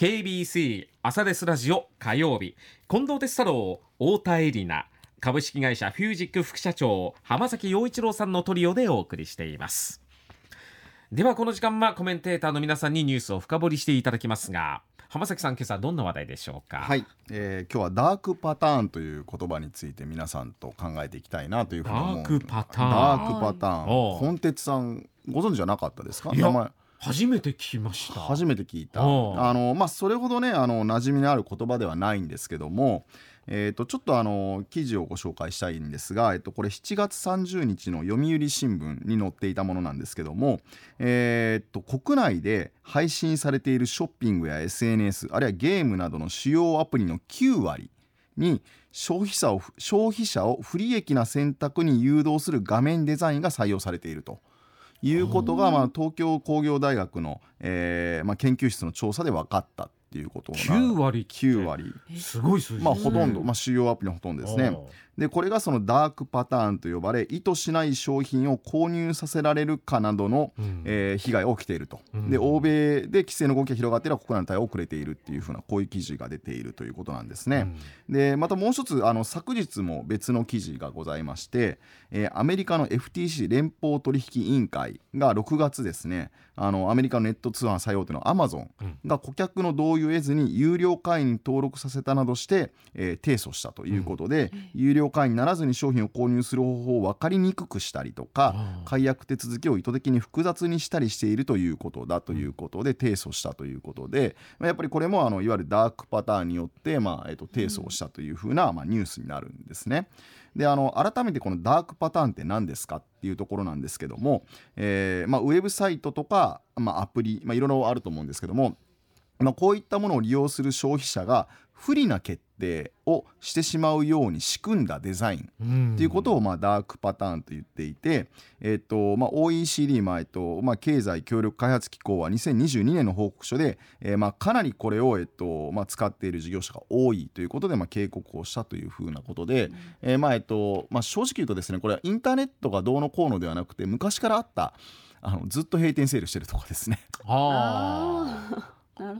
KBC 朝デスラジオ火曜日。近藤哲太郎太田恵里奈。株式会社フュージック副社長浜崎陽一郎さんのトリオでお送りしています。ではこの時間はコメンテーターの皆さんにニュースを深掘りしていただきますが浜崎さん今朝どんな話題でしょうか？はい、えー、今日はダークパターンという言葉について皆さんと考えていきたいなというふうに思うダークパターン。ダークパターン。本鉄さんご存知じゃなかったですか？名前初めて聞きました。初めて聞いた。あのまあそれほどねあの馴染みのある言葉ではないんですけどもえー、とちょっとあの記事をご紹介したいんですが、えっと、これ7月30日の読売新聞に載っていたものなんですけども、えー、と国内で配信されているショッピングや SNS あるいはゲームなどの主要アプリの9割に消費者を消費者を不利益な選択に誘導する画面デザインが採用されていると。いうことが、まあ、東京工業大学の、えーまあ、研究室の調査で分かったていうことな9割って。9割。すごい数字。まあほとんど、うんまあ、主要アプリのほとんどですね。でこれがそのダークパターンと呼ばれ意図しない商品を購入させられるかなどの、うん。えー被害が起きていると、うん。で欧米で規制の動きが広がっている国内の対応を遅れているっていうふうなこういう記事が出ているということなんですね。でまたもう一つあの昨日も別の記事がございまして、えーアメリカの FTC 連邦取引委員会が6月ですねあのアメリカのネット通販最大手のアマゾンが顧客の同意を得ずに有料会員に登録させたなどして、えー提訴したということで、有料会員にならずに商品を購入する方法を分かりにくくしたりとか解約手続きを意図的に複雑にしたりしているということだということで提訴したということで、まあやっぱりこれもあのいわゆるダークパターンによって、まあえっと提訴をしたというふうな、まあ、ニュースになるんですね。であの改めてこのダークパターンって何ですかっていうところなんですけども、えーまあ、ウェブサイトとか、まあ、アプリ、ま、いろいろあると思うんですけども、まあ、こういったものを利用する消費者が不利な決定をしてしまうように仕組んだデザインうん。っていうことをまあダークパターンと言っていて、えっとまあ、OECD、まあえっとまあ、経済協力開発機構は2022年の報告書で、えーまあ、かなりこれを、えっとまあ、使っている事業者が多いということで、まあ、警告をしたというふうなことで、えーまあえっとまあ、正直言うとですねこれはインターネットがどうのこうのではなくて昔からあったあのずっと閉店セールしてるとかですね。あ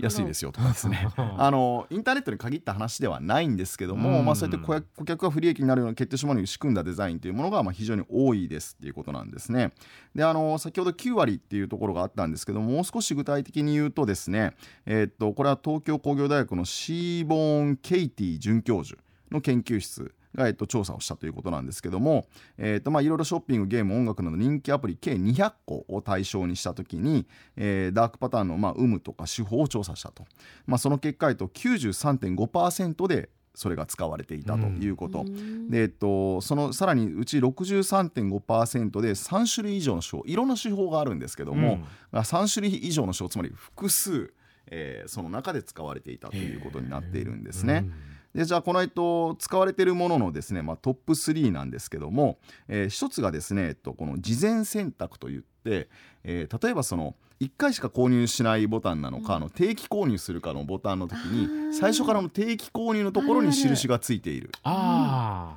安いですよとかですね。あのインターネットに限った話ではないんですけども、うん。まあ、そうやって顧客が不利益になるような決定書までに仕組んだデザインというものがまあ非常に多いですっていうことなんですね。であの先ほど9割っていうところがあったんですけどももう少し具体的に言うとですね、えーっとこれは東京工業大学のシーボーン・ケイティ准教授の研究室が、えっと、調査をしたということなんですけども、えっとまあ、いろいろショッピングゲーム音楽など人気アプリ計200個を対象にした時に、えーダークパターンの、まあ、有無とか手法を調査したと、まあ、その結果、えっと、93.5%でそれが使われていたということ、でえっと、そのさらにうち63.5%で3種類以上の手法いろんな手法があるんですけども、3種類以上の手法つまり複数、えーその中で使われていたということになっているんですね。でじゃあこの、えっと、使われているもののですね、まあ、トップ3なんですけども、えー一つがですね、えっと、この事前選択といって、えー例えばその1回しか購入しないボタンなのか、あの定期購入するかのボタンの時に最初からの定期購入のところに印がついている。あ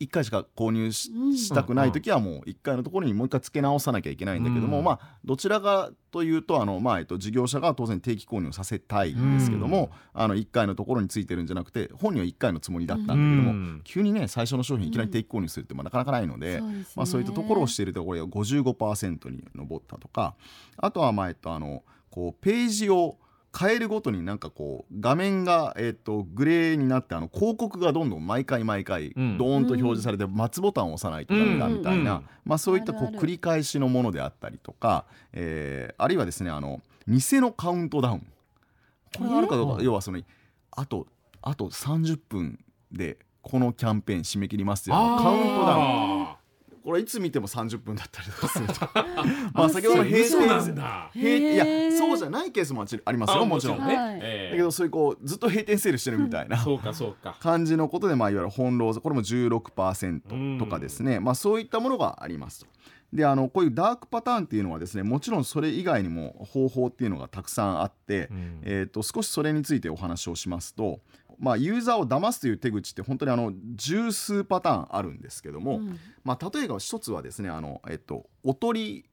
1回しか購入したくない時はもう1回のところにもう1回付け直さなきゃいけないんだけども、うん。まあどちらかというとあの、まあえっと、事業者が当然定期購入をさせたいんですけども、あの1回のところについてるんじゃなくて本人は1回のつもりだったんだけども、うん。急にね最初の商品いきなり定期購入するってまあなかなかないので。まあ、そういったところをしているところが55%に上ったとかあとはまあ、えっと、あのこうページを変えるごとになんかこう画面が、えっと、グレーになってあの広告がどんどん毎回毎回ドうん。ーンと表示されて待つボタンを押さないとダメだみたいな、うんまあ、そういったこう繰り返しのものであったりとか、えーあるいはですねあの偽のカウントダウン。これがあるかどうかえ要はそのあとあと30分でこのキャンペーン締め切りますよ。カウントダウン。あこれいつ見ても30分だったりとかすると。まあ先ほどのー閉そうな店んだ。閉いやそうじゃないケースもありますよもちろん。ね、はい。ええ。だけどそういうこうずっと閉店セールしてるみたいなそうかそうか。感じのことで、まあ、いわゆる翻弄これも16%とかですね、まあ、そういったものがありますと。であのこういうダークパターンっていうのはですねもちろんそれ以外にも方法っていうのがたくさんあって、うん。えー、と少しそれについてお話をしますと、まあ、ユーザーを騙すという手口って本当にあの十数パターンあるんですけども、うん。まあ、例えば一つはですねあの、えっと、おとり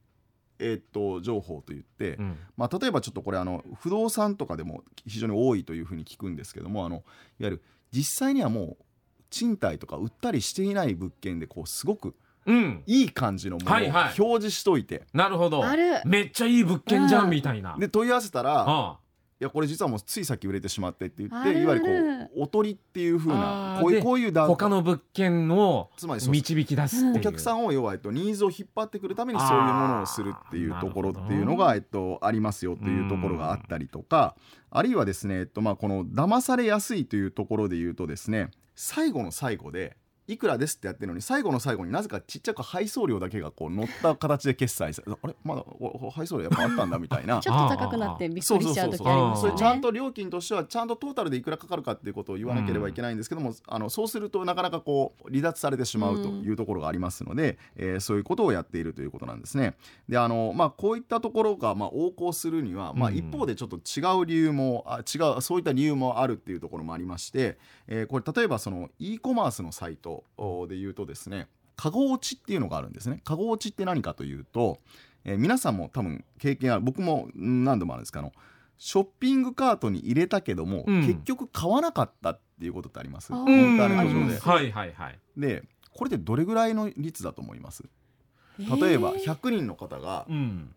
えーっと情報といって、うん。まあ、例えばちょっとこれあの不動産とかでも非常に多いというふうに聞くんですけどもあのいわゆる実際にはもう賃貸とか売ったりしていない物件でこうすごくうん。いい感じのものをはいはい。表示しといて、なるほど。あるめっちゃいい物件じゃうんんみたいな。で問い合わせたらあいやこれ実はもうついさっき売れてしまってって言っていわゆるこうおとりっていうふうなこういうこういうダ他の物件をつまりそうです。導き出すお客さんを要は、えっと、ニーズを引っ張ってくるためにそういうものをするっていうところっていうのが、えっと、ありますよというところがあったりとかあるいはですね、えっとまあ、この騙されやすいというところで言うとですね最後の最後でいくらですってやってるのに最後の最後になぜかちっちゃく配送料だけがこう乗った形で決済されあれ？まだ配送料やっぱあったんだみたいな。ちょっと高くなってびっくりしちゃう時ありますよねちゃんと料金としてはちゃんとトータルでいくらかかるかっていうことを言わなければいけないんですけども、あのそうするとなかなかこう離脱されてしまうというところがありますので、えーそういうことをやっているということなんですね。であのまあこういったところがまあ横行するには、まあ、うん。一方でちょっと違う理由もあ違うそういった理由もあるっていうところもありまして、えーこれ例えばその e コマースのサイトおで言うとですねカゴ落ちっていうのがあるんですね。カゴ落ちって何かというと、えー皆さんも多分経験ある僕もうん何度もあるんですけどあのショッピングカートに入れたけども、うん。結局買わなかったっていうことってあります？あイーンターネット上で。あります。はいはいはい。でこれってどれぐらいの率だと思います？例えば100人の方が、うん。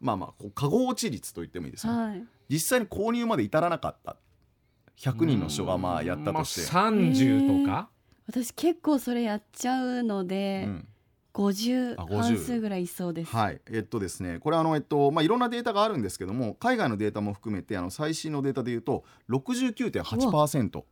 まあまあこうカゴ落ち率と言ってもいいですよ、はい。実際に購入まで至らなかった。100人の人がまあやったとして、まあ、30とか、私結構それやっちゃうので、うん。50あ50半数ぐらいいそうです、はい、えっとですね、これあのえっとまあいろんなデータがあるんですけども、海外のデータも含めてあの最新のデータでいうと69.8%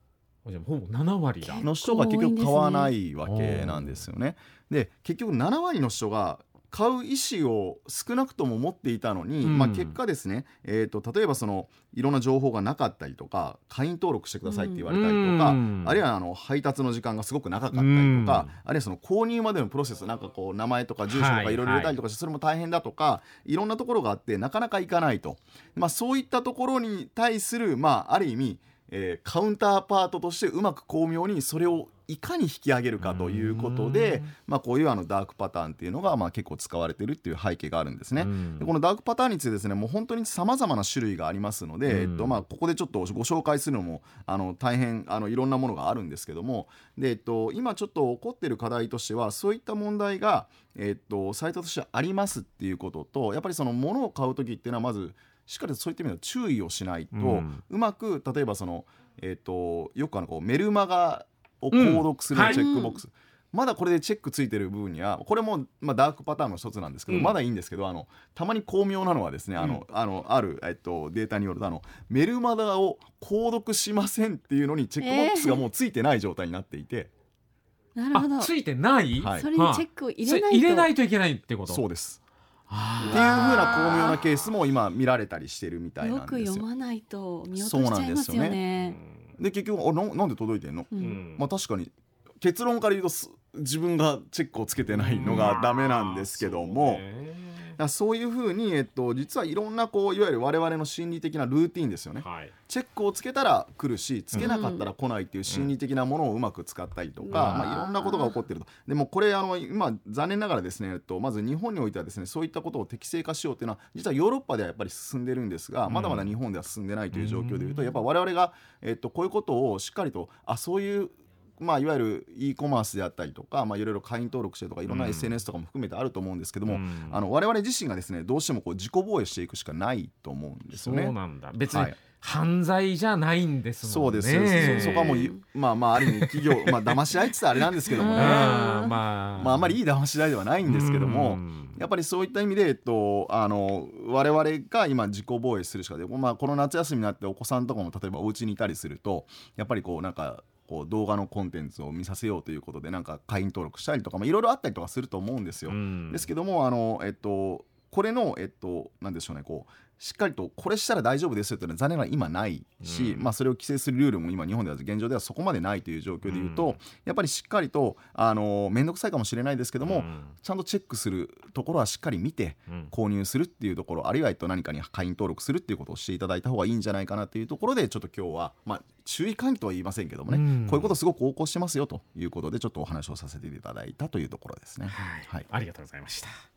じゃあほぼ7割だ。結の人が結局買わないわけなんですよね。で、結局7割の人が買う意思を少なくとも持っていたのに、うん。まあ結果ですね、えっと例えばそのいろんな情報がなかったりとか、会員登録してくださいって言われたりとか、うん。あるいはあの配達の時間がすごく長かったりとか、うん。あるいはその購入までのプロセスなんかこう名前とか住所とはい。かいろいろ入れたりとかしてそれも大変だとかいろんなところがあってなかなかいかないと、まあ、そういったところに対するまあある意味えーカウンターパートとしてうまく巧妙にそれをいかに引き上げるかということで、まあ、こういうあのダークパターンっていうのがまあ結構使われてるっていう背景があるんですね。うん。でこのダークパターンについてですねもう本当にさまざまな種類がありますので、うん。えっとまあ、ここでちょっとご紹介するのもあの大変あのいろんなものがあるんですけどもで、えっと、今ちょっと起こっている課題としてはそういった問題が、えっと、サイトとしてありますっていうこととやっぱりその物を買う時っていうのはまずしっかりとそういった意味では注意をしないと、ううんまく例えばその、えっと、よくあのこうメルマガを購読するうん。チェックボックス、まだこれでチェックついてる部分にはこれも、まあ、ダークパターンの一つなんですけど、うん。まだいいんですけどあのたまに巧妙なのはですねあの、あのある、えっと、データによるとあのメルマガを購読しませんっていうのにチェックボックスがもうついてない状態になっていて、なるほど。あついてない、はい。それにチェックを入それれないと。入れないといけないってこと？そうです。あーっていう風な巧妙なケースも今見られたりしてるみたいよくなんですよ。読まないと見落としちゃいますよね。で結局あななんで届いてんの、ううんん。まあ確かに結論から言うとす自分がチェックをつけてないのがダメなんですけども、まあそういうふうに、えっと、実はいろんなこういわゆる我々の心理的なルーティンですよね。はい。チェックをつけたら来るしつけなかったら来ないっていう心理的なものをうまく使ったりとか、うん。まあ、いろんなことが起こってると。でもこれあの今残念ながらですね、えっと、まず日本においてはですねそういったことを適正化しようっていうのは実はヨーロッパではやっぱり進んでるんですが、うんまだまだ日本では進んでないという状況でいうと、うんやっぱ我々が、えっと、こういうことをしっかりとあそういうまあ、いわゆる e コマースであったりとか、まあ、いろいろ会員登録してとかいろんなうん。SNS とかも含めてあると思うんですけども、うん。あの我々自身がですねどうしてもこう自己防衛していくしかないと思うんですよね。そうなんだ。別にはい犯罪じゃないんですもんね。そうです、そそこはもういまあまあある意味企業 まあ騙し合いってあれなんですけどもね、まあまあ。あんまりいい騙し合いではないんですけども、うん。やっぱりそういった意味で、えっと、あの我々が今自己防衛するしかで、まあ、この夏休みになってお子さんとかも例えばお家にいたりするとやっぱりこうなんかこう動画のコンテンツを見させようということでなんか会員登録したりとかまあいろいろあったりとかすると思うんですよ。うんですけどもあの、えっと、これの、えっと、なんでしょうねこうしっかりとこれしたら大丈夫ですよというのは残念ながら今ないし、うん。まあ、それを規制するルールも今日本では現状ではそこまでないという状況でいうと、うん。やっぱりしっかりとあの面倒くさいかもしれないですけども、うん。ちゃんとチェックするところはしっかり見てうん。購入するっていうところあるいはえっと何かに会員登録するっていうことをしていただいた方がいいんじゃないかなというところでちょっと今日は、まあ、注意喚起とは言いませんけどもね、うん。こういうことすごく横行してますよということでちょっとお話をさせていただいたというところですね。はい。はい。ありがとうございました